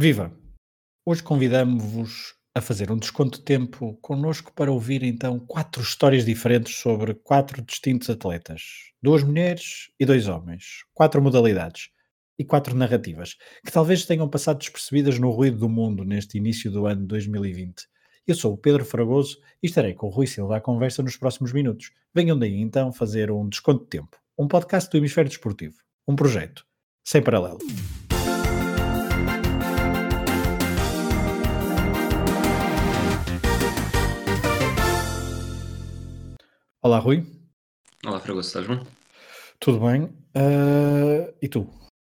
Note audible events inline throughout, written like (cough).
Viva! Hoje convidamos-vos a fazer um desconto de tempo connosco para ouvir então quatro histórias diferentes sobre quatro distintos atletas. Duas mulheres e dois homens. Quatro modalidades e quatro narrativas que talvez tenham passado despercebidas no ruído do mundo neste início do ano 2020. Eu sou o Pedro Fragoso e estarei com o Rui Silva à conversa nos próximos minutos. Venham daí então fazer um desconto de tempo. Um podcast do Hemisfério Desportivo. Um projeto sem paralelo. Olá, Rui. Olá, Fragoso, estás bom? Tudo bem? Uh, e tu?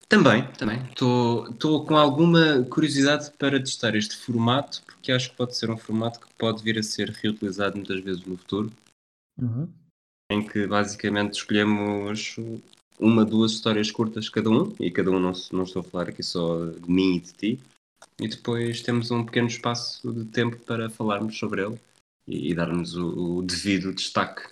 Também, também. Estou com alguma curiosidade para testar este formato, porque acho que pode ser um formato que pode vir a ser reutilizado muitas vezes no futuro, Uhum. em que basicamente escolhemos uma, duas histórias curtas cada um, e cada um não, não estou a falar aqui só de mim e de ti, e depois temos um pequeno espaço de tempo para falarmos sobre ele e, e darmos o, o devido destaque.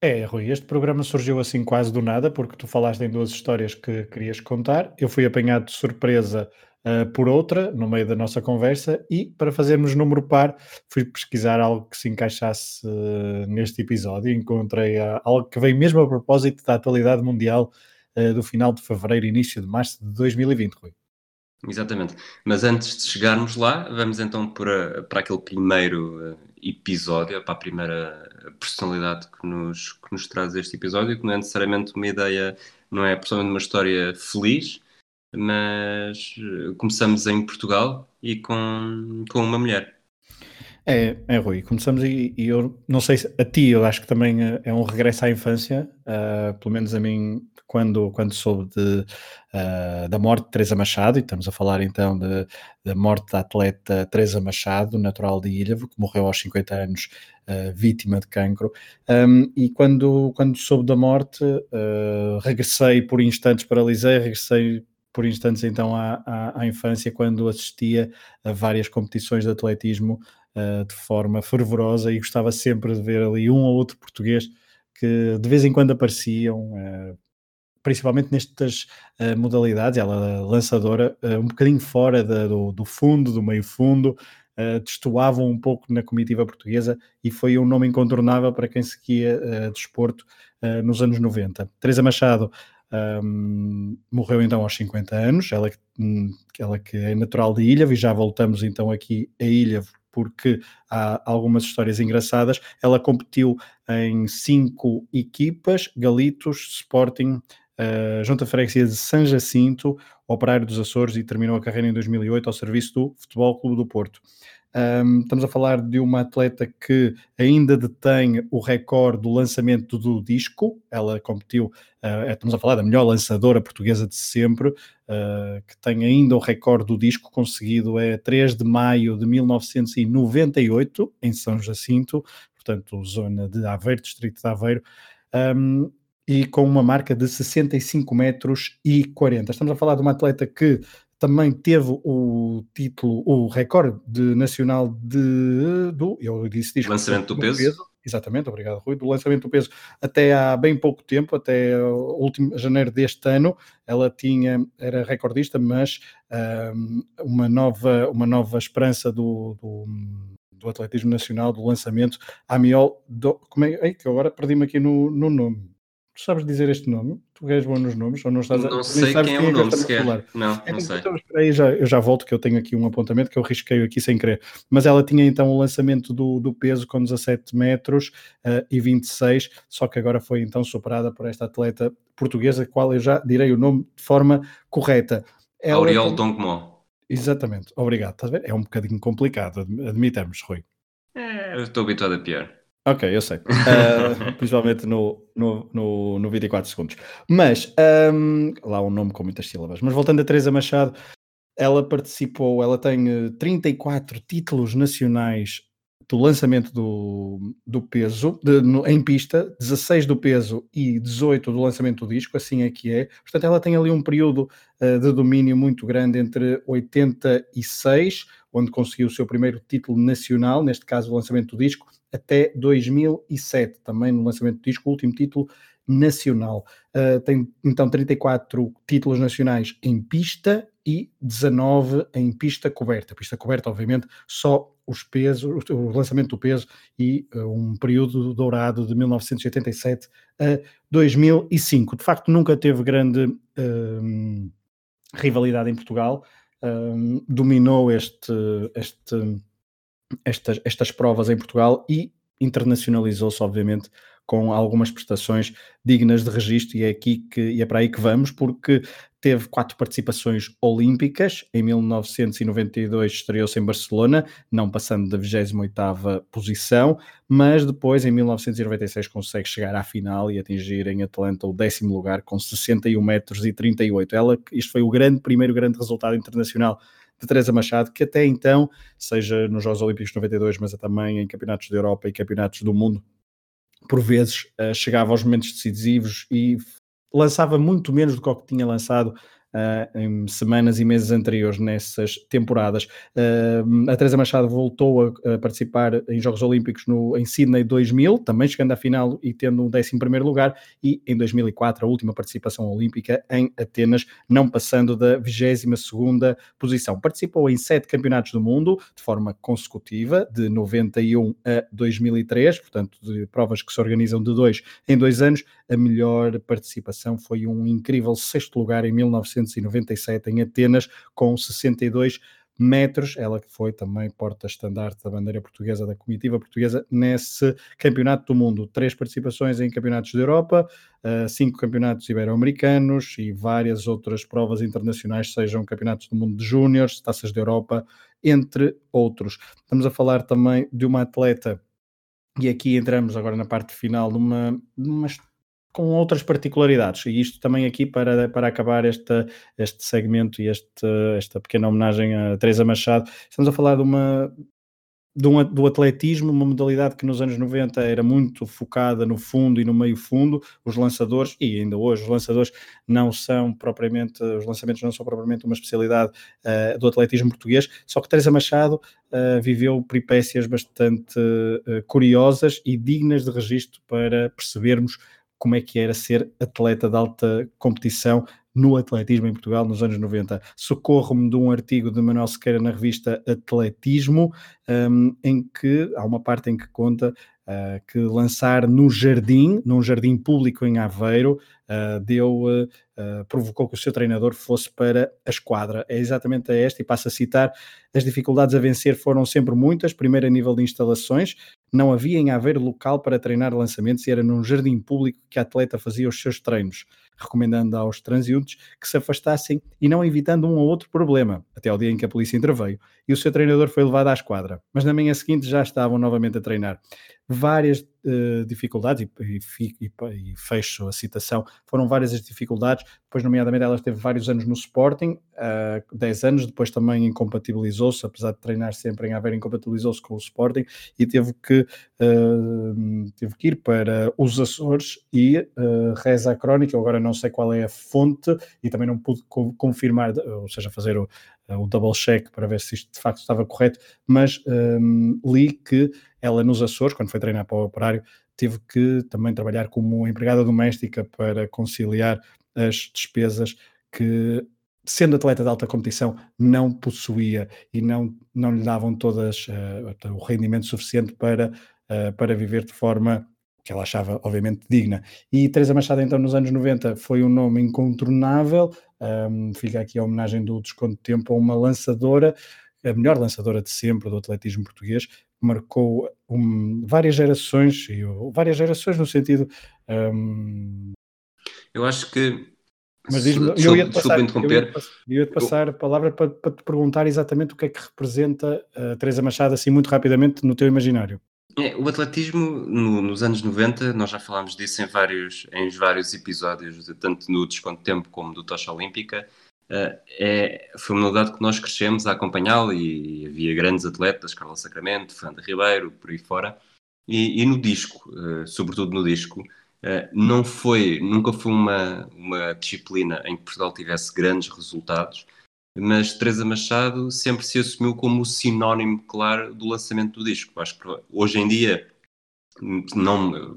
É, Rui, este programa surgiu assim quase do nada, porque tu falaste em duas histórias que querias contar. Eu fui apanhado de surpresa uh, por outra, no meio da nossa conversa, e para fazermos número par, fui pesquisar algo que se encaixasse uh, neste episódio. Encontrei uh, algo que vem mesmo a propósito da atualidade mundial do final de fevereiro, início de março de 2020, Rui. Exatamente. Mas antes de chegarmos lá, vamos então para, para aquele primeiro episódio, para a primeira personalidade que nos, que nos traz este episódio, que não é necessariamente uma ideia, não é pessoalmente uma história feliz, mas eh, começamos em Portugal e com, com uma mulher. É, é Rui, começamos e, e, eu não sei se a ti, eu acho que também é, é um regresso à infância, uh, pelo menos a mim, quando, quando soube de, uh, da morte de Teresa Machado, e estamos a falar então de, da morte da atleta Teresa Machado, natural de Ilhavo, que morreu aos 50 anos, uh, vítima de cancro, um, e quando, quando soube da morte, regressei por instantes, paralisei, regressei por instantes então à, à, à, infância quando assistia a várias competições de atletismo uh, de forma fervorosa e gostava sempre de ver ali um ou outro português que de vez em quando apareciam, uh, principalmente nestas uh, modalidades, ela lançadora, um bocadinho fora do, do, fundo, do meio fundo, uh, destoavam um pouco na comitiva portuguesa e foi um nome incontornável para quem seguia desporto nos anos 90. Teresa Machado um, morreu então aos 50 anos, ela, hum, ela que é natural de Ilha, e já voltamos então aqui a Ilha porque há algumas histórias engraçadas. Ela competiu em cinco equipas: Galitos, Sporting, uh, Junta Freguesia de São Jacinto, Operário dos Açores e terminou a carreira em 2008 ao serviço do Futebol Clube do Porto. Um, estamos a falar de uma atleta que ainda detém o recorde do lançamento do disco. Ela competiu, uh, estamos a falar da melhor lançadora portuguesa de sempre, uh, que tem ainda o recorde do disco conseguido é 3 de maio de 1998, em São Jacinto, portanto, zona de Aveiro, distrito de Aveiro. Um, e com uma marca de 65 metros e 40. Estamos a falar de uma atleta que também teve o título, o recorde de, nacional de, do, eu disse disco, lançamento do peso. peso. Exatamente, obrigado Rui, do lançamento do peso até há bem pouco tempo, até o último janeiro deste ano, ela tinha, era recordista, mas um, uma, nova, uma nova esperança do, do, do atletismo nacional, do lançamento, Amiol, do, como é, que agora perdi-me aqui no, no nome, Tu sabes dizer este nome? Tu és bom nos nomes? Ou não estás a... Não sei quem é o é nome sequer. Não, então, não sei. Então, aí, já, eu já volto, que eu tenho aqui um apontamento que eu risquei aqui sem querer. Mas ela tinha então o lançamento do, do peso com 17 metros uh, e 26, só que agora foi então superada por esta atleta portuguesa, qual eu já direi o nome de forma correta. Ela Auriol Dongmo. Exatamente, obrigado. Estás a ver? É um bocadinho complicado, admitamos, Rui. É, eu estou habituado a pior. Ok, eu sei. Uh, (laughs) principalmente no, no, no, no 24 segundos. Mas, um, lá um nome com muitas sílabas. Mas voltando a Teresa Machado, ela participou, ela tem 34 eh, títulos nacionais do lançamento do, do peso de, no, em pista, 16 do peso e 18 do lançamento do disco, assim é que é. Portanto, ela tem ali um período uh, de domínio muito grande entre 86, onde conseguiu o seu primeiro título nacional, neste caso o lançamento do disco, até 2007, também no lançamento do disco, o último título nacional. Uh, tem então 34 títulos nacionais em pista e 19 em pista coberta. Pista coberta, obviamente, só os pesos, o lançamento do peso e uh, um período dourado de 1987 a 2005. De facto, nunca teve grande uh, rivalidade em Portugal. Uh, dominou este, este, estas, estas provas em Portugal e internacionalizou-se, obviamente, com algumas prestações dignas de registro e é aqui que e é para aí que vamos, porque teve quatro participações olímpicas, em 1992 estreou-se em Barcelona, não passando da 28ª posição, mas depois em 1996 consegue chegar à final e atingir em Atlanta o décimo lugar com 61 metros e 38. Ela, isto foi o grande, primeiro grande resultado internacional de Teresa Machado, que até então, seja nos Jogos Olímpicos de 92, mas também em campeonatos da Europa e campeonatos do mundo, por vezes uh, chegava aos momentos decisivos e lançava muito menos do que o que tinha lançado uh, em semanas e meses anteriores nessas temporadas. Uh, a Teresa Machado voltou a, a, participar em Jogos Olímpicos no, em Sydney 2000, também chegando à final e tendo um 11 lugar, e em 2004 a última participação olímpica em Atenas, não passando da 22 posição. Participou em sete campeonatos do mundo de forma consecutiva, de 91 a 2003, portanto, de provas que se organizam de dois em dois anos. A melhor participação foi um incrível sexto lugar em 1900 1997 em Atenas, com 62 metros, ela que foi também porta-estandarte da bandeira portuguesa, da comitiva portuguesa, nesse campeonato do mundo. Três participações em campeonatos da Europa, uh, cinco campeonatos ibero-americanos e várias outras provas internacionais, sejam campeonatos do mundo de júniores, taças da Europa, entre outros. Estamos a falar também de uma atleta e aqui entramos agora na parte final numa, numa com outras particularidades, e isto também aqui para, para acabar esta, este segmento e este, esta pequena homenagem a Teresa Machado, estamos a falar de uma, um, do atletismo, uma modalidade que nos anos 90 era muito focada no fundo e no meio fundo, os lançadores, e ainda hoje os lançadores não são propriamente, os lançamentos não são propriamente uma especialidade uh, do atletismo português, só que Teresa Machado uh, viveu peripécias bastante uh, curiosas e dignas de registro para percebermos como é que era ser atleta de alta competição no atletismo em Portugal nos anos 90. Socorro-me de um artigo de Manuel Sequeira na revista Atletismo, um, em que há uma parte em que conta uh, que lançar no jardim, num jardim público em Aveiro, uh, deu, uh, provocou que o seu treinador fosse para a esquadra. É exatamente esta, e passo a citar: as dificuldades a vencer foram sempre muitas, primeiro a nível de instalações, não havia em Aveiro local para treinar lançamentos e era num jardim público que a atleta fazia os seus treinos, recomendando aos transeuntes que se afastassem e não evitando um ou outro problema, até ao dia em que a polícia interveio e o seu treinador foi levado à esquadra. Mas na manhã seguinte já estavam novamente a treinar. Várias uh, dificuldades, e, e, e, e, fecho a citação, foram várias as dificuldades, depois nomeadamente ela esteve vários anos no Sporting, uh, 10 anos, depois também incompatibilizou-se, apesar de treinar sempre em Aveiro, incompatibilizou-se com o Sporting e teve que, uh, teve que ir para os Açores e uh, reza a crónica, eu agora não sei qual é a fonte e também não pude co confirmar, ou seja, fazer o, o double check para ver se isto de facto estava correto, mas um, li que ela nos Açores, quando foi treinar para o operário, teve que também trabalhar como empregada doméstica para conciliar as despesas que, sendo atleta de alta competição, não possuía e não, não lhe davam todas uh, o rendimento suficiente para, uh, para viver de forma que ela achava, obviamente, digna. E Teresa Machado, então, nos anos 90, foi um nome incontornável. Um, fica aqui a homenagem do Desconto de Tempo a uma lançadora, a melhor lançadora de sempre do atletismo português, marcou um, várias gerações, e várias gerações no sentido. Um... Eu acho que. Mas diz-me, eu ia-te passar, interromper. Eu ia -te passar a palavra para, para, te perguntar exatamente o que é que representa a Teresa Machado, assim, muito rapidamente, no teu imaginário. É, o atletismo no, nos anos 90, nós já falámos disso em vários, em vários episódios, tanto no Desconto Tempo como do Tocha Olímpica. Uh, é, foi uma modalidade que nós crescemos a acompanhá-lo e havia grandes atletas, Carlos Sacramento, Fernanda Ribeiro, por aí fora. E, e no disco, uh, sobretudo no disco, não foi, nunca foi uma, uma disciplina em que Portugal tivesse grandes resultados, mas Teresa Machado sempre se assumiu como o sinónimo claro do lançamento do disco. Acho que hoje em dia não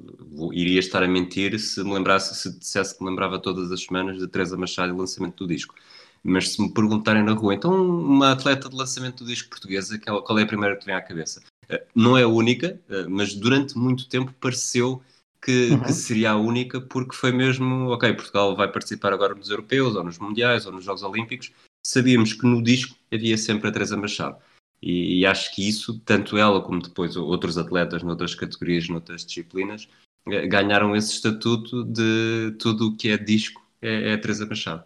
iria estar a mentir se me lembrasse, se dissesse que me lembrava todas as semanas de Teresa Machado e o lançamento do disco. Mas se me perguntarem na rua, então uma atleta de lançamento do disco portuguesa, qual é a primeira que vem à cabeça? Uh, não é a única, uh, mas durante muito tempo pareceu que, uhum. que, seria a única, porque foi mesmo, ok, Portugal vai participar agora nos europeus, ou nos mundiais, ou nos Jogos Olímpicos. Sabíamos que no disco havia sempre a Teresa Machado. E, e, acho que isso, tanto ela como depois outros atletas noutras categorias, noutras disciplinas, eh, ganharam esse estatuto de tudo o que é disco é, é a Teresa Machado.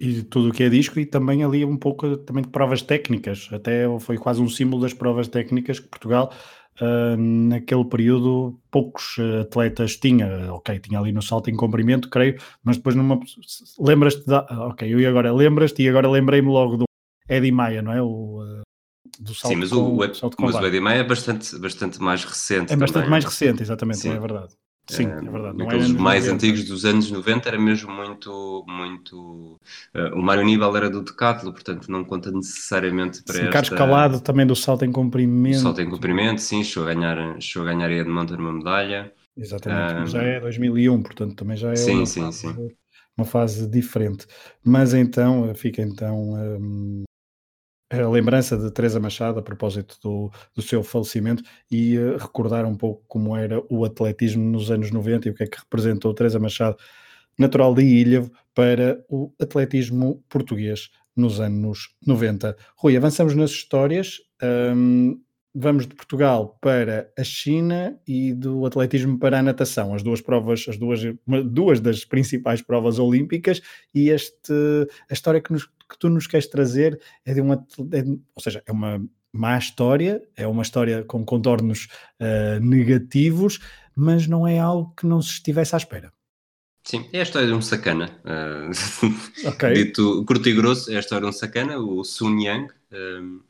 E tudo o que é disco e também ali um pouco também de provas técnicas, até foi quase um símbolo das provas técnicas que Portugal uh, naquele período poucos atletas tinha, ok, tinha ali no salto em comprimento, creio, mas depois numa lembras-te da, ok, eu agora lembras-te e agora lembrei-me logo do Eddie Maia, não é? O, do salto Sim, mas, com, o, o, mas o Eddie Maia é bastante, bastante mais recente. É bastante também. mais recente, exatamente, Sim. é verdade. Sim, é, é verdade. Não Aqueles mais 90. antigos dos anos 90 era mesmo muito. muito uh, o Mário Níbal era do Decathlon, portanto não conta necessariamente para sim, esta... Carlos Calado também do salto em comprimento. salto em comprimento, sim, chegou a ganhar, chegou a ganhar a montar uma medalha. Exatamente, já é 2001, portanto também já é sim, uma, sim, fase, uma fase diferente. Mas então, fica então um, a lembrança de Teresa Machado a propósito do, do seu falecimento e uh, recordar um pouco como era o atletismo nos anos 90 e o que é que representou Teresa Machado, natural de Ilhavo, para o atletismo português nos anos 90. Rui, avançamos nas histórias. Um, vamos de Portugal para a China e do atletismo para a natação, as duas provas, as duas, duas das principais provas olímpicas, e este, a história que, nos, que tu nos queres trazer é de uma, é, ou seja, é uma má história, é uma história com contornos uh, negativos, mas não é algo que não se estivesse à espera. Sim, é a história de um sacana. Uh, (laughs) okay. Dito curto e grosso, é a história de um sacana, o Sun Yang. Uh,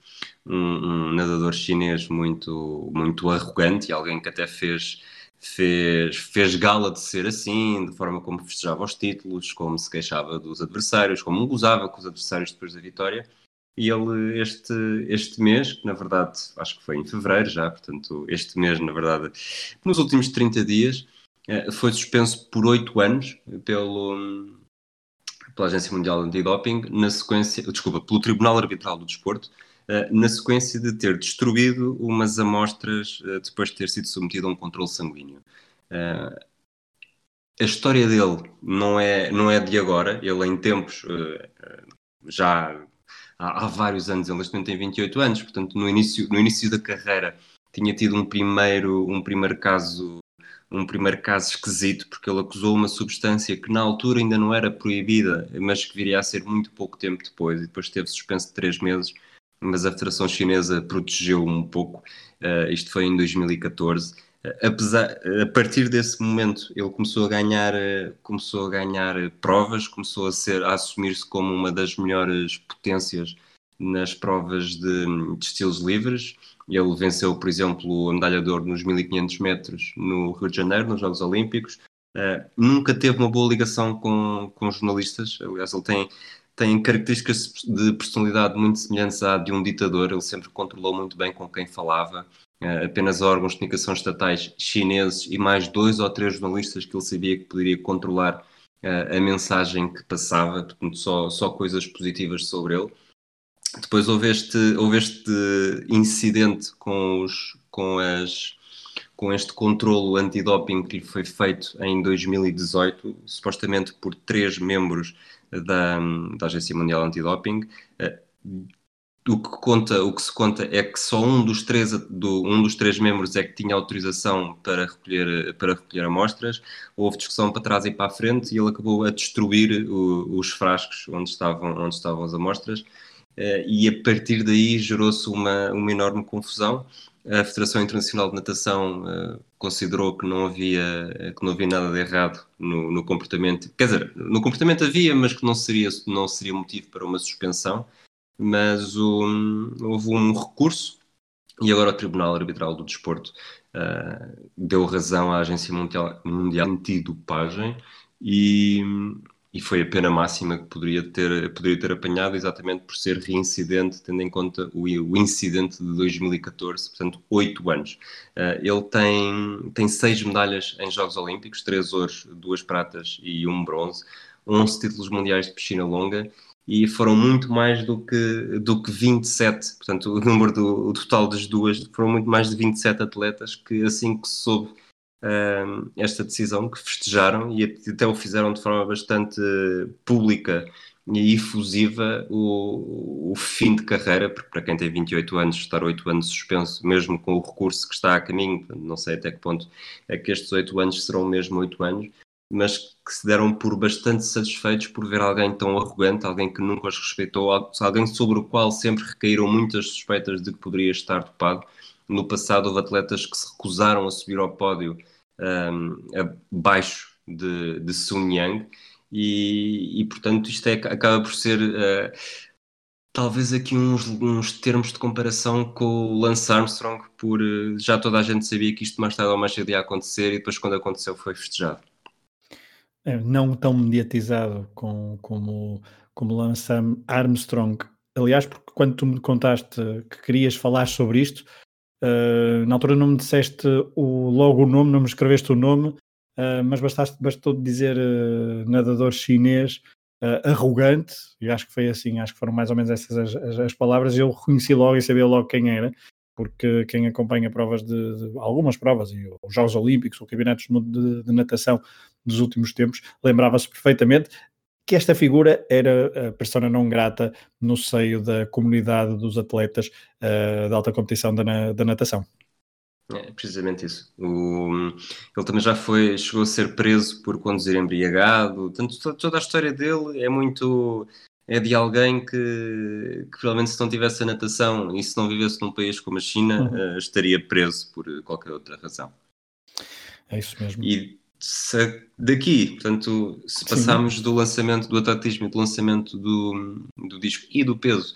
um, um, nadador chinês muito, muito arrogante e alguém que até fez, fez, fez gala de ser assim, de forma como festejava os títulos, como se queixava dos adversários, como gozava com os adversários depois da vitória. E ele, este, este mês, que na verdade acho que foi em fevereiro já, portanto, este mês, na verdade, nos últimos 30 dias, eh, foi suspenso por 8 anos pelo, pela Agência Mundial Antidoping, na sequência, desculpa, pelo Tribunal Arbitral do Desporto, na sequência de ter destruído umas amostras eh, depois de ter sido submetido a um controle sanguíneo. Eh, a história dele não é, não é de agora, ele em tempos, já há, há vários anos, ele neste momento tem 28 anos, portanto no início, no início da carreira tinha tido um primeiro, um primeiro caso um primeiro caso esquisito, porque ele acusou uma substância que na altura ainda não era proibida, mas que viria a ser muito pouco tempo depois, e depois teve suspenso de três meses mas a Federação Chinesa protegeu um pouco. Uh, isto foi em 2014. Uh, eh, apesar, a partir desse momento, ele começou a ganhar, uh, começou a ganhar provas, começou a ser, a assumir-se como uma das melhores potências nas provas de, de, estilos livres. Ele venceu, por exemplo, a medalha de ouro nos 1500 metros no Rio de Janeiro, nos Jogos Olímpicos. nunca teve uma boa ligação com, com jornalistas. Aliás, ele tem tem características de personalidade muito semelhantes à de um ditador. Ele sempre controlou muito bem com quem falava. Uh, apenas órgãos de comunicação estatais chineses e mais dois ou três jornalistas que ele sabia que poderia controlar uh, a mensagem que passava, portanto, só, só coisas positivas sobre ele. Depois houve este, houve este incidente com, os, com, as, com este controlo antidoping que lhe foi feito em 2018, supostamente por três membros da, da Agência Mundial Antidoping. Eh, o que, conta, o que se conta é que só um dos três, do, um dos três membros é que tinha autorização para recolher, para recolher amostras. Houve discussão para trás e para a frente e ele acabou a destruir o, os frascos onde estavam, onde estavam as amostras. Eh, e a partir daí gerou-se uma, uma enorme confusão a Federação Internacional de Natação uh, considerou que não havia que não havia nada de errado no, no, comportamento. Quer dizer, no comportamento havia, mas que não seria não seria motivo para uma suspensão. Mas um, houve um recurso e agora o Tribunal Arbitral do Desporto uh, deu razão à Agência Mundial, Mundial Antidopagem e, e foi a pena máxima que poderia ter, poderia ter apanhado exatamente por ser reincidente, tendo em conta o, o incidente de 2014, portanto, oito anos. Uh, ele tem, tem seis medalhas em Jogos Olímpicos, três ouros, duas pratas e um bronze, 11 títulos mundiais de piscina longa e foram muito mais do que, do que 27, portanto o número do o total das duas foram muito mais de 27 atletas que assim que soube esta decisão que festejaram e até o fizeram de forma bastante pública e efusiva o, o fim de carreira, porque para quem tem 28 anos, estar 8 anos suspenso, mesmo com o recurso que está a caminho, não sei até que ponto é que estes 8 anos serão mesmo 8 anos, mas que se deram por bastante satisfeitos por ver alguém tão arrogante, alguém que nunca os respeitou, alguém sobre o qual sempre recaíram muitas suspeitas de que poderia estar topado. No passado houve atletas que se recusaram a subir ao pódio um, abaixo de, de Sun Yang e, e portanto isto é, acaba por ser uh, talvez aqui uns, uns termos de comparação com o Lance Armstrong, por uh, já toda a gente sabia que isto mais tarde ou mais cedo ia acontecer e depois quando aconteceu foi festejado. É, não tão mediatizado com, como, como Lance Armstrong. Aliás, porque quando tu me contaste que querias falar sobre isto, uh, na altura não me disseste o, logo o nome, não me escreveste o nome, uh, mas bastaste, bastou dizer uh, nadador chinês arrogante, e acho que foi assim, acho que foram mais ou menos essas as, as, as palavras, eu reconheci logo e sabia logo quem era, porque quem acompanha provas de, de algumas provas, e os Jogos Olímpicos, o Campeonatos de, de Natação dos últimos tempos, lembrava-se perfeitamente que esta figura era a persona não grata no seio da comunidade dos atletas uh, da alta competição da, da natação. É precisamente isso. O, ele também já foi, chegou a ser preso por conduzir embriagado. Tanto, toda a história dele é muito é de alguém que, que provavelmente se não tivesse a natação e se não vivesse num país como a China, uhum. uh, estaria preso por qualquer outra razão. É isso mesmo. E daqui, portanto, se passarmos do lançamento do atletismo e do lançamento do, do disco e do peso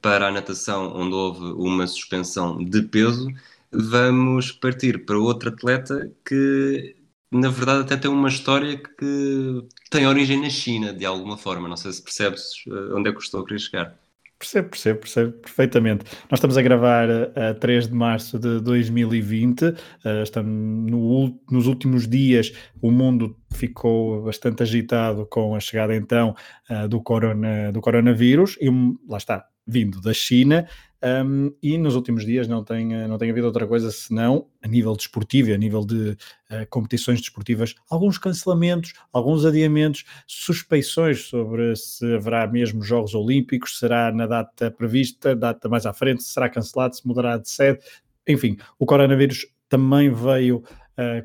para a natação, onde houve uma suspensão de peso, vamos partir para outro atleta que na verdade até tem uma história que tem origem na China, de alguma forma. Não sei se percebes eh, onde é que estou a querer chegar. Percebo, percebo, percebo perfeitamente. Nós estamos a gravar a, a 3 de março de 2020, uh, eh, estamos no, nos últimos dias, o mundo ficou bastante agitado com a chegada então uh, do, corona, do coronavírus, e lá está, vindo da China, um, e nos últimos dias não tem, não tem havido outra coisa senão, a nível desportivo a nível de uh, competições desportivas, alguns cancelamentos, alguns adiamentos, suspeições sobre se haverá mesmo Jogos Olímpicos, será na data prevista, data mais à frente, será cancelado, se mudará de sede. Enfim, o coronavírus também veio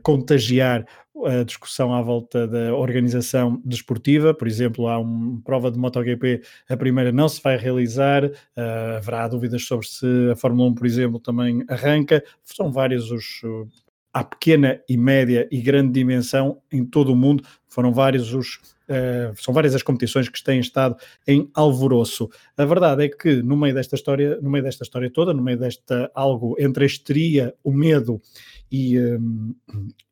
contagiar a discussão à volta da organização desportiva, por exemplo, há uma prova de MotoGP, a primeira não se vai realizar, uh, haverá dúvidas sobre se a Fórmula 1, por exemplo, também arranca, são vários os, à pequena e média e grande dimensão em todo o mundo, foram vários os Uh, são várias as competições que têm estado em alvoroço. A verdade é que no meio desta história, no meio desta história toda, no meio desta algo entre a histeria, o medo e, um,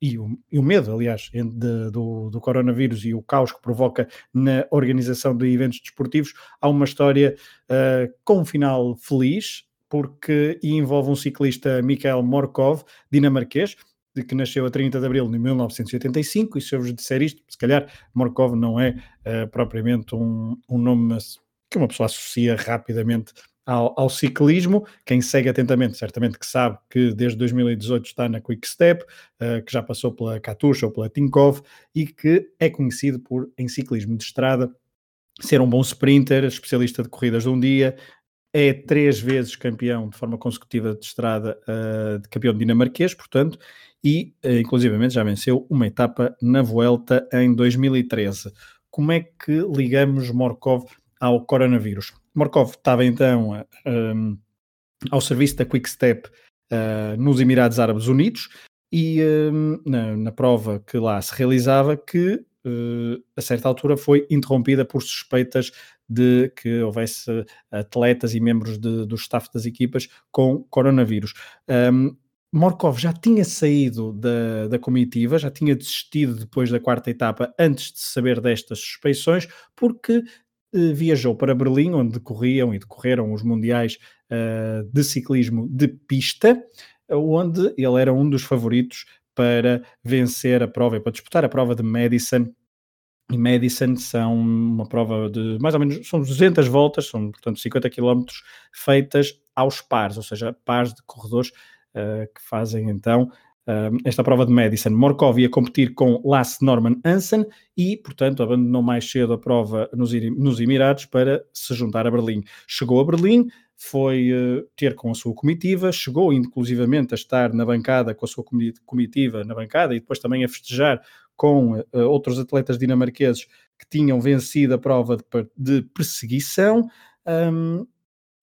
e, o, e, o, medo, aliás, de, do, do, coronavírus e o caos que provoca na organização de eventos desportivos, há uma história uh, com um final feliz, porque envolve um ciclista, Mikhail Morkov, dinamarquês, que nasceu a 30 de abril de 1985, e se eu vos disser isto, se calhar Morkov não é uh, propriamente um, um nome que uma pessoa associa rapidamente ao, ao, ciclismo. Quem segue atentamente, certamente que sabe que desde 2018 está na Quick Step, uh, que já passou pela Katusha ou pela Tinkoff e que é conhecido por, em ciclismo de estrada, ser um bom sprinter, especialista de corridas de um dia, é três vezes campeão de forma consecutiva de estrada, uh, de campeão dinamarquês, portanto, e uh, inclusivamente já venceu uma etapa na Vuelta em 2013. Como é que ligamos Morkov ao coronavírus? Morkov estava então um, ao serviço da Quick Step uh, nos Emirados Árabes Unidos e um, na, na, prova que lá se realizava que uh, a certa altura foi interrompida por suspeitas de que houvesse atletas e membros de, do staff das equipas com coronavírus. Um, Morkov já tinha saído da, da comitiva, já tinha desistido depois da quarta etapa antes de saber destas suspeições, porque viajou para Berlim, onde decorriam e decorreram os mundiais uh, de ciclismo de pista, onde ele era um dos favoritos para vencer a prova e para disputar a prova de Madison. E Madison são uma prova de mais ou menos, são 200 voltas, são portanto 50 km feitas aos pares, ou seja, pares de corredores uh, que fazem então esta prova de Madison. Morkov ia competir com Lasse Norman Hansen e, portanto, abandonou mais cedo a prova nos, nos Emirados para se juntar a Berlim. Chegou a Berlim, foi uh, ter com a sua comitiva, chegou inclusivamente a estar na bancada com a sua comitiva na bancada e depois também a festejar com uh, outros atletas dinamarqueses que tinham vencido a prova de, de perseguição. Um,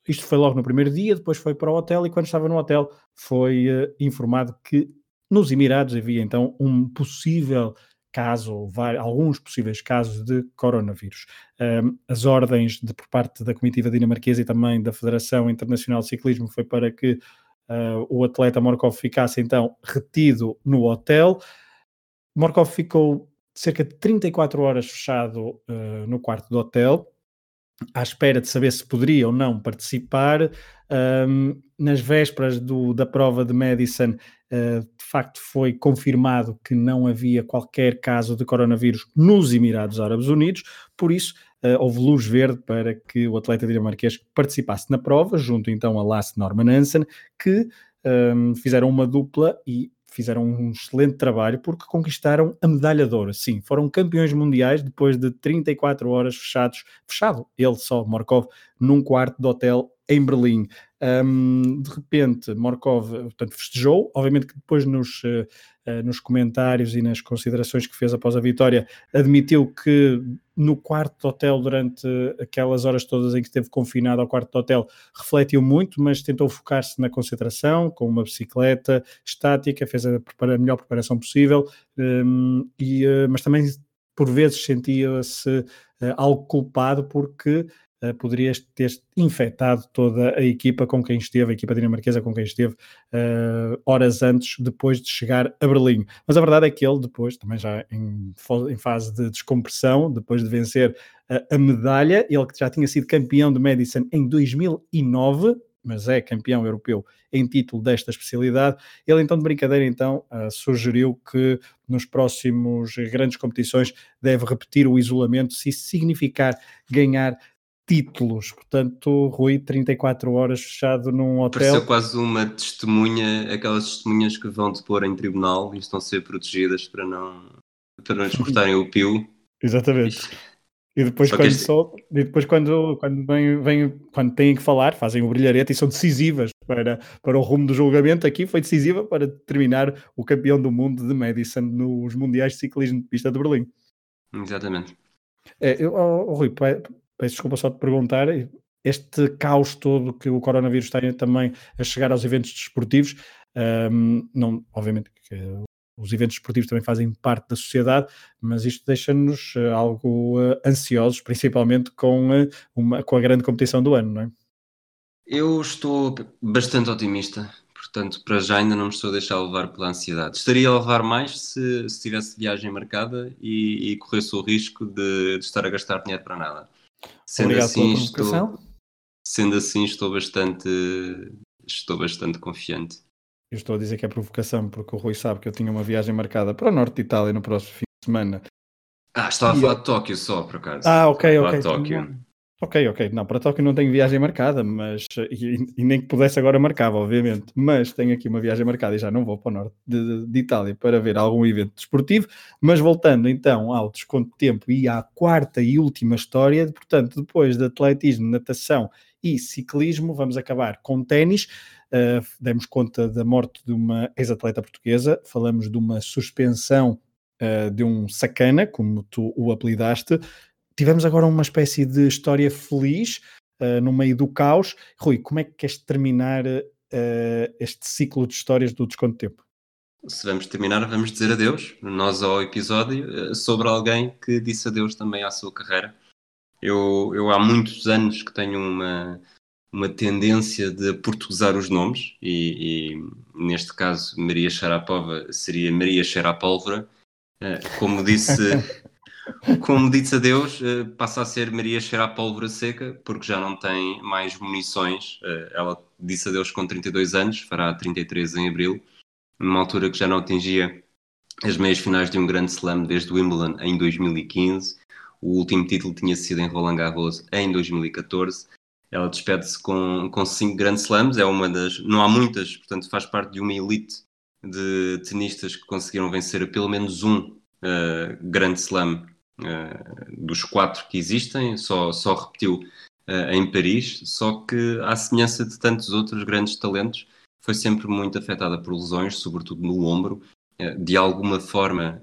isto foi logo no primeiro dia, depois foi para o hotel e quando estava no hotel foi uh, informado que nos Emirados havia então um possível caso, alguns possíveis casos de coronavírus. As ordens de, por parte da comitiva dinamarquesa e também da Federação Internacional de Ciclismo foi para que uh, o atleta Morkov ficasse então retido no hotel. Morkov ficou cerca de 34 horas fechado uh, no quarto do hotel, à espera de saber se poderia ou não participar. Um, nas vésperas do, da prova de Madison, uh, de facto foi confirmado que não havia qualquer caso de coronavírus nos Emirados Árabes Unidos, por isso uh, houve luz verde para que o atleta dinamarquês participasse na prova, junto então a Lasse Norman Hansen, que um, fizeram uma dupla e fizeram um excelente trabalho porque conquistaram a medalha de ouro. Sim, foram campeões mundiais depois de 34 horas fechados, fechado, ele só, Morkov, num quarto de hotel em Berlim. Um, de repente, Morkov portanto, festejou, obviamente que depois nos, uh, nos comentários e nas considerações que fez após a vitória, admitiu que no quarto de hotel, durante aquelas horas todas em que esteve confinado ao quarto de hotel, refletiu muito, mas tentou focar-se na concentração, com uma bicicleta estática, fez a, a melhor preparação possível, um, e, uh, mas também por vezes sentia-se algo culpado porque poderia ter infectado toda a equipa com quem esteve, a equipa dinamarquesa com quem esteve uh, horas antes, depois de chegar a Berlim. Mas a verdade é que ele depois, também já em, em fase de descompressão, depois de vencer a medalha, ele que já tinha sido campeão de Madison em 2009, mas é campeão europeu em título desta especialidade. Ele então de brincadeira então uh, sugeriu que nos próximos grandes competições deve repetir o isolamento se significar ganhar títulos. Portanto, Rui, 34 horas fechado num hotel. Pareceu quase uma testemunha, aquelas testemunhas que vão depor em tribunal e estão a ser protegidas para não, para não lhes cortarem o pio. Exatamente. E depois, quando, este... e depois quando, quando, vem, vem, quando têm que falar, fazem o brilharete e são decisivas para, para o rumo do julgamento. Aqui foi decisiva para determinar o campeão do mundo de Madison nos Mundiais de Ciclismo de Pista de Berlim. Exatamente. É, eu, oh, oh, Rui, peço desculpa só de perguntar, este caos todo que o coronavírus tem também a chegar aos eventos desportivos, um, não, obviamente que os eventos desportivos também fazem parte da sociedade, mas isto deixa-nos uh, algo uh, ansiosos, principalmente com, uh, uma, com a grande competição do ano, não é? Eu estou bastante otimista, portanto, para já ainda não me estou a deixar levar pela ansiedade. Estaria a levar mais se, se tivesse viagem marcada e, e corresse o risco de, de estar a gastar dinheiro para nada. Sendo Obrigado assim, pela provocação. Estou, sendo assim, estou bastante, estou bastante confiante. Eu estou a dizer que é provocação porque o Rui sabe que eu tinha uma viagem marcada para o norte de Itália no próximo fim de semana. Ah, estava a falar de Tóquio só, por acaso. Ah, ok, ok. Tóquio. Ok, ok. Não, para Tóquio não tenho viagem marcada, mas e, e, nem que pudesse agora marcava, obviamente. Mas tenho aqui uma viagem marcada e já não vou para o norte de, de, Itália para ver algum evento desportivo. Mas voltando então ao desconto de tempo e à quarta e última história, portanto, depois de atletismo, natação e ciclismo, vamos acabar com ténis. Uh, demos conta da morte de uma ex-atleta portuguesa, falamos de uma suspensão uh, de um sacana, como tu o apelidaste, tivemos agora uma espécie de história feliz uh, no meio do caos. Rui, como é que queres terminar uh, este ciclo de histórias do Desconto Tempo? Se vamos terminar, vamos dizer adeus, nós ao episódio, uh, sobre alguém que disse adeus também à sua carreira. Eu, eu há muitos anos que tenho uma, uma tendência de portuguesar os nomes, e, e neste caso Maria Sharapova seria Maria Sharapólvora. Como disse (laughs) (laughs) Como disse adeus, eh, passa a ser Maria cheira a pólvora seca, porque já não tem mais munições. Eh, ela disse adeus com 32 anos, fará 33 em abril, numa altura que já não atingia as meias finais de um grande slam desde Wimbledon em 2015. O último título tinha sido em Roland Garros em 2014. Ela despede-se com, com cinco grandes slams, é uma das. Não há muitas, portanto, faz parte de uma elite de tenistas que conseguiram vencer pelo menos um uh, grande slam dos quatro que existem, só, só repetiu uh, em Paris, só que, à semelhança de tantos outros grandes talentos, foi sempre muito afetada por lesões, sobretudo no ombro. De alguma forma,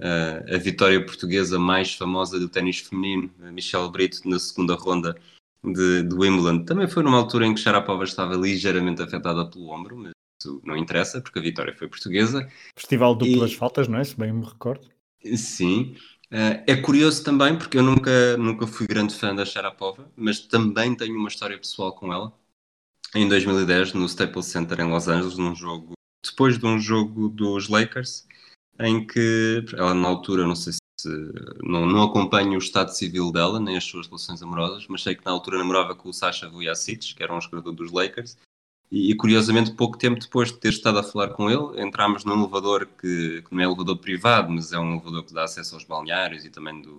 a vitória portuguesa mais famosa do ténis feminino, Michelle Brito, na segunda ronda de, de Wimbledon, também foi numa altura em que Sharapova estava ligeiramente afetada pelo ombro, mas isso não interessa, porque a vitória foi portuguesa. Festival duplas e... faltas, não é? Se bem me recordo. Sim. Uh, é curioso também, porque eu nunca, nunca fui grande fã da Sharapova, mas também tenho uma história pessoal com ela. Em 2010, no Staples Center em Los Angeles, num jogo, depois de um jogo dos Lakers, em que ela na altura, não sei se não, não acompanho o estado civil dela, nem as suas relações amorosas, mas sei que na altura namorava com o Sasha Vujacic, que era um jogador dos Lakers, e, curiosamente, pouco tempo depois de ter estado a falar com ele, entramos num elevador que, que, não é elevador privado, mas é um elevador que dá acesso aos balneários e também do.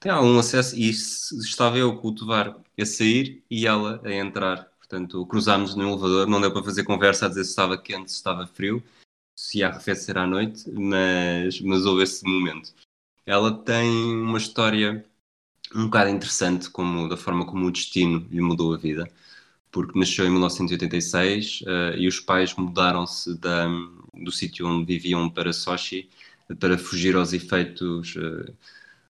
Tem algum acesso, e estava eu com o Tovar a sair e ela a entrar. Portanto, cruzámos no elevador, não deu para fazer conversa a dizer se estava quente, se estava frio, se ia arrefecer à noite, mas, mas houve esse momento. Ela tem uma história um bocado interessante, como, da forma como o destino lhe mudou a vida porque nasceu em 1986 uh, eh, e os pais mudaram-se do sítio onde viviam para Sochi para fugir aos efeitos uh,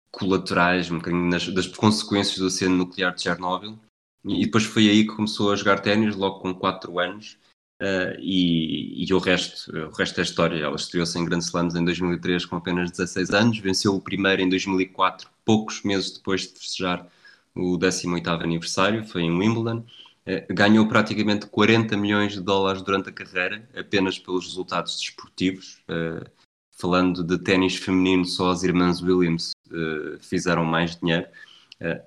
colaterais, um bocadinho nas, das consequências do acidente nuclear de Chernobyl. E, depois foi aí que começou a jogar ténis, logo com 4 anos. Uh, e, e, o resto, o resto é história. Ela estreou-se em Grand Slams em 2003 com apenas 16 anos, venceu o primeiro em 2004, poucos meses depois de festejar o 18º aniversário, foi em Wimbledon. Eh, ganhou praticamente 40 milhões de dólares durante a carreira, apenas pelos resultados desportivos. Uh, falando de ténis feminino, só as irmãs Williams uh, fizeram mais dinheiro.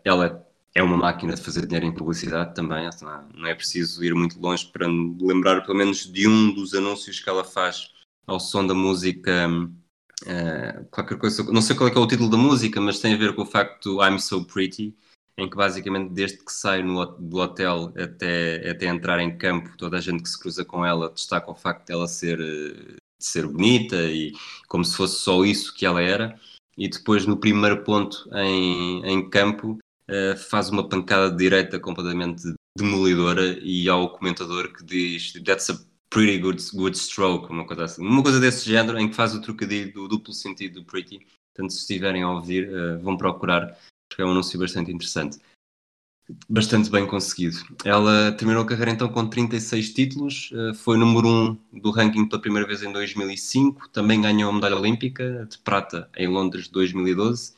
ela é uma máquina de fazer dinheiro em publicidade também, não é preciso ir muito longe para lembrar pelo menos de um dos anúncios que ela faz ao som da música. Qualquer coisa, não sei qual é, é, o título da música, mas tem a ver com o facto I'm so pretty, em que basicamente desde que sai no, do hotel até, até entrar em campo, toda a gente que se cruza com ela destaca o facto de ela ser, de ser bonita e como se fosse só isso que ela era. E depois no primeiro ponto em, em campo uh, faz uma pancada de direita completamente demolidora e ao comentador que diz That's a pretty good, good stroke, uma coisa assim. Uma coisa desse género em que faz o trocadilho do duplo sentido do pretty. Portanto, se estiverem a ouvir, uh, vão procurar porque é um anúncio bastante interessante. Bastante bem conseguido. Ela terminou a carreira então com 36 títulos, eh, foi número 1 do ranking pela primeira vez em 2005, também ganhou a medalha olímpica de prata em Londres de 2012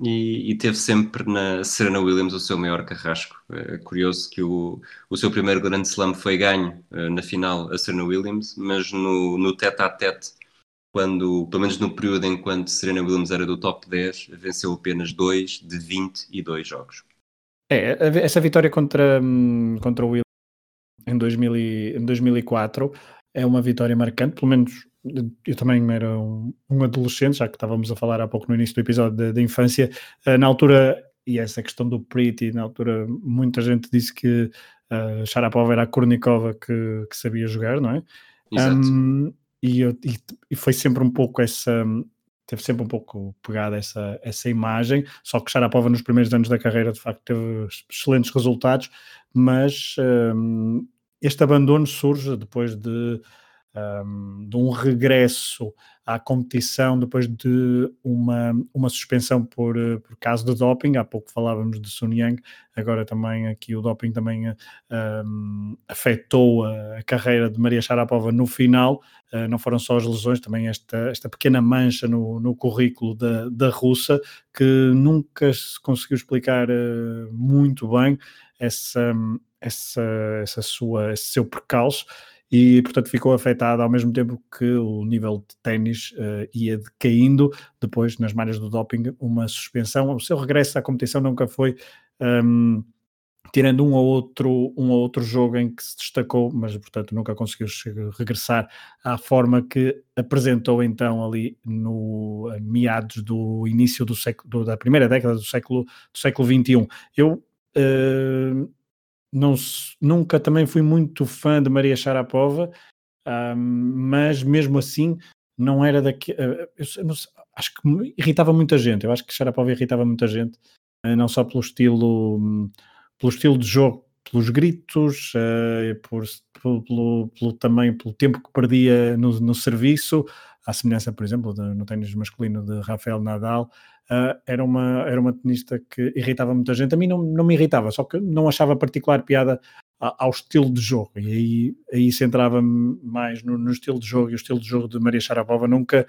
e, e, teve sempre na Serena Williams o seu maior carrasco. É curioso que o, o seu primeiro grande slam foi ganho eh, na final a Serena Williams, mas no, no tete a tete quando, pelo menos no período em que Serena Williams era do top 10, venceu apenas 2 de 22 jogos. É, essa vitória contra, hum, contra o Williams em, 2000 e, em 2004 é uma vitória marcante, pelo menos eu também era um, um, adolescente, já que estávamos a falar há pouco no início do episódio da infância, uh, na altura, e essa questão do pretty, na altura muita gente disse que uh, Sharapova era a Kornikova que, que sabia jogar, não é? Exato. Um, e, eu, e, e, foi sempre um pouco essa teve sempre um pouco pegada essa, essa imagem, só que Sharapova nos primeiros anos da carreira de facto teve excelentes resultados, mas um, este abandono surge depois de um, de um regresso à competição depois de uma, uma suspensão por, eh, por caso de doping. Há pouco falávamos de Sun Yang, agora também aqui o doping também um, afetou a, carreira de Maria Sharapova no final. Uh, não foram só as lesões, também esta, esta pequena mancha no, no currículo da, da russa que nunca se conseguiu explicar uh, muito bem essa, essa, essa sua, esse seu percalço e portanto ficou afetada ao mesmo tempo que o nível de ténis uh, ia decaindo, depois nas malhas do doping uma suspensão, o seu regresso à competição nunca foi um, tirando um ou outro, um ou outro jogo em que se destacou, mas portanto nunca conseguiu regressar à forma que apresentou então ali no meados do início do século, do, da primeira década do século, do século XXI. Eu uh, não, nunca também fui muito fã de Maria Sharapova, mas mesmo assim não era daqui. Uh, eu, acho que irritava muita gente. Eu acho que Sharapova irritava muita gente, uh, não só pelo estilo. Um, pelo estilo de jogo, pelos gritos, por, pelo, pelo, também pelo tempo que perdia no, no serviço, à semelhança, por exemplo, de, no tênis masculino de Rafael Nadal, uh, era, uma, era uma tenista que irritava muita gente. A mim não, não me irritava, só que não achava particular piada ao estilo de jogo, e aí, aí se entrava mais no, no, estilo de jogo, e o estilo de jogo de Maria Sharapova nunca,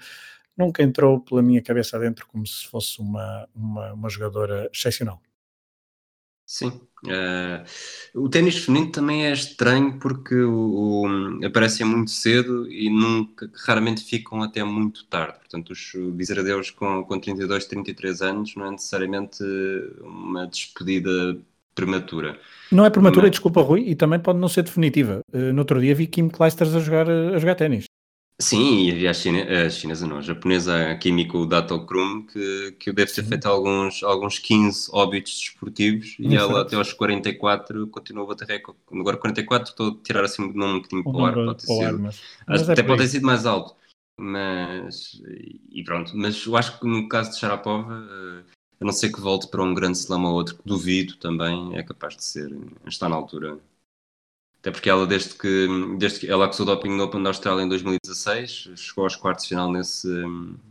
nunca entrou pela minha cabeça dentro como se fosse uma, uma, uma jogadora excepcional. Sim. Uh, o ténis feminino também é estranho porque o, o, aparecem muito cedo e nunca, raramente ficam até muito tarde. Portanto, os, dizer adeus com, com 32, 33 anos não é necessariamente uma despedida prematura. Não é prematura, Mas... desculpa, Rui, e também pode não ser definitiva. Uh, no outro dia vi Kim Kleisters a jogar, a jogar ténis. Sim, e havia a, China, a chinesa não, a japonesa a Kimiko Datokrum, que, que deve ter Sim. feito alguns, alguns 15 óbitos desportivos e ela até aos 44 continua a bater recorde. Agora 44 estou a tirar assim um bocadinho para o ar, pode ter sido, mas, mas até é pode ter sido mais alto. Mas, e pronto, mas eu acho que no caso de Sharapova, eh, a não ser que volte para um grande slam ou outro, que duvido também, é capaz de ser, está na altura até porque ela, desde que, desde que ela acusou doping no Open da Austrália em 2016, chegou aos quartos de final nesse,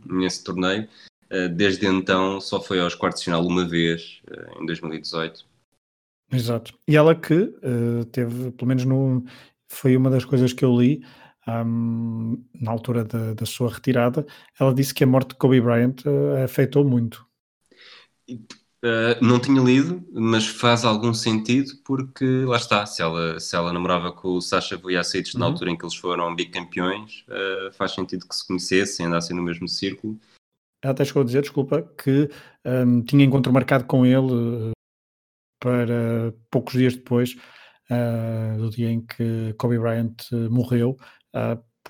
nesse torneio. Eh, desde então só foi aos quartos de final uma vez, eh, em 2018. Exato. E ela que uh, teve, pelo menos no, foi uma das coisas que eu li um, na altura da, da, sua retirada, ela disse que a morte de Kobe Bryant uh, afetou muito. Uh, não tinha lido, mas faz algum sentido porque lá está, se ela, se ela namorava com o Sasha Vujacic uhum. na altura em que eles foram bicampeões, uh, faz sentido que se conhecessem, andassem no mesmo círculo. Ela até chegou a dizer, desculpa, que um, tinha encontro marcado com ele uh, para poucos dias depois do dia em que Kobe Bryant morreu,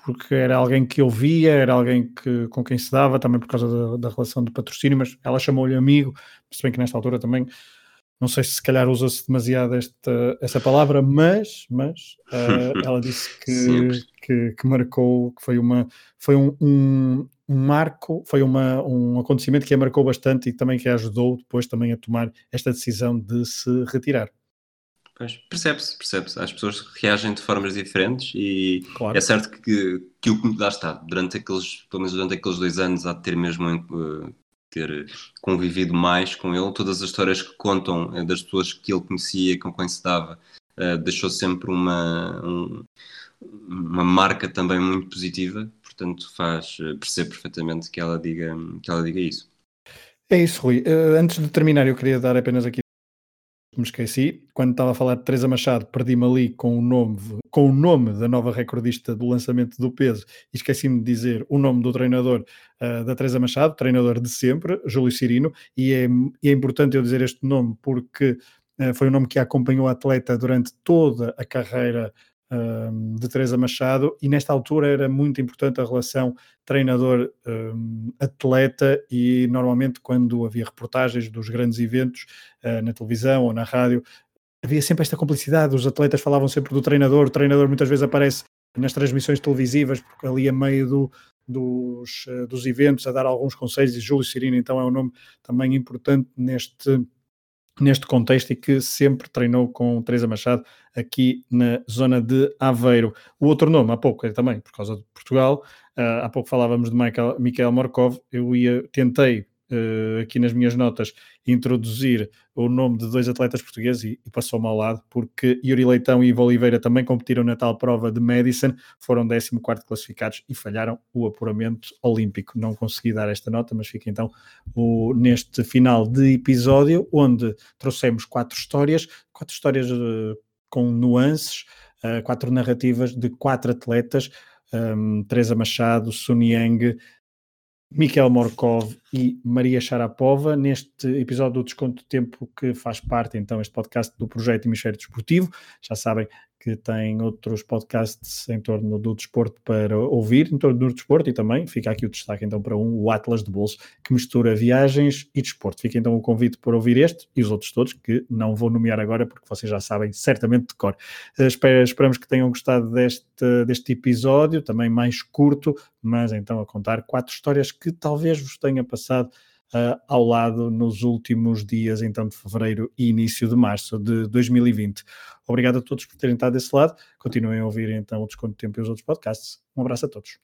porque era alguém que eu via, era alguém que, com quem se dava, também por causa da, da relação de patrocínio, mas ela chamou-lhe amigo, se bem que nesta altura também, não sei se se calhar usa-se demasiado esta, essa palavra, mas, mas uh, (laughs) ela disse que, que, que, marcou, que foi, uma, foi um, um, um, marco, foi uma, um acontecimento que a marcou bastante e também que a ajudou depois também a tomar esta decisão de se retirar. Percebe-se, percebe-se. As pessoas reagem de formas diferentes e claro. é certo que, que o que lá está, durante aqueles, pelo menos durante aqueles dois anos, há de ter mesmo uh, ter convivido mais com ele, todas as histórias que contam uh, das pessoas que ele conhecia, com quem se dava, uh, deixou sempre uma, um, uma marca também muito positiva, portanto faz perceber perfeitamente que ela diga, que ela diga isso. É isso, Rui. antes de terminar, eu queria dar apenas aqui me esqueci. Quando estava a falar de Teresa Machado, perdi-me ali com o, nome, com o nome da nova recordista do lançamento do peso e esqueci-me de dizer o nome do treinador uh, da Teresa Machado, treinador de sempre, Júlio Cirino, e é, e é importante eu dizer este nome porque uh, foi o nome que acompanhou a atleta durante toda a carreira de Teresa Machado, e nesta altura era muito importante a relação treinador-atleta, e normalmente quando havia reportagens dos grandes eventos uh, na televisão ou na rádio, havia sempre esta complicidade, os atletas falavam sempre do treinador, o treinador muitas vezes aparece nas transmissões televisivas, porque ali a meio do, dos, uh, dos eventos a dar alguns conselhos, e Júlio Cirino então é um nome também importante neste neste contexto e que sempre treinou com Teresa Machado aqui na zona de Aveiro. O outro nome, há pouco, é também por causa de Portugal, uh, há pouco falávamos de Michael, Michael Morkov, eu ia, tentei uh, aqui nas minhas notas introduzir o nome de dois atletas portugueses e, e passou-me ao lado, porque Yuri Leitão e Ivo Oliveira também competiram na tal prova de Madison, foram 14 classificados e falharam o apuramento olímpico. Não consegui dar esta nota, mas fica então o, neste final de episódio, onde trouxemos quatro histórias, quatro histórias uh, com nuances, uh, quatro narrativas de quatro atletas, um, Teresa Machado, Sun Yang, Miquel Morkov e Maria Sharapova, neste episódio do Desconto de Tempo que faz parte, então, este podcast do Projeto Hemisfério Desportivo. Já sabem, que tem outros podcasts em torno do desporto para ouvir, em torno do desporto, e também fica aqui o destaque então para um, o Atlas de Bolso, que mistura viagens e desporto. Fica então o convite para ouvir este e os outros todos, que não vou nomear agora, porque vocês já sabem certamente de cor. Uh, esperamos que tenham gostado deste, deste episódio, também mais curto, mas então a contar quatro histórias que talvez vos tenha passado uh, ao lado nos últimos dias, então, de fevereiro e início de março de 2020. Obrigado a todos por terem estado desse lado. Continuem a ouvir, então, o Desconto Tempo e os outros podcasts. Um abraço a todos.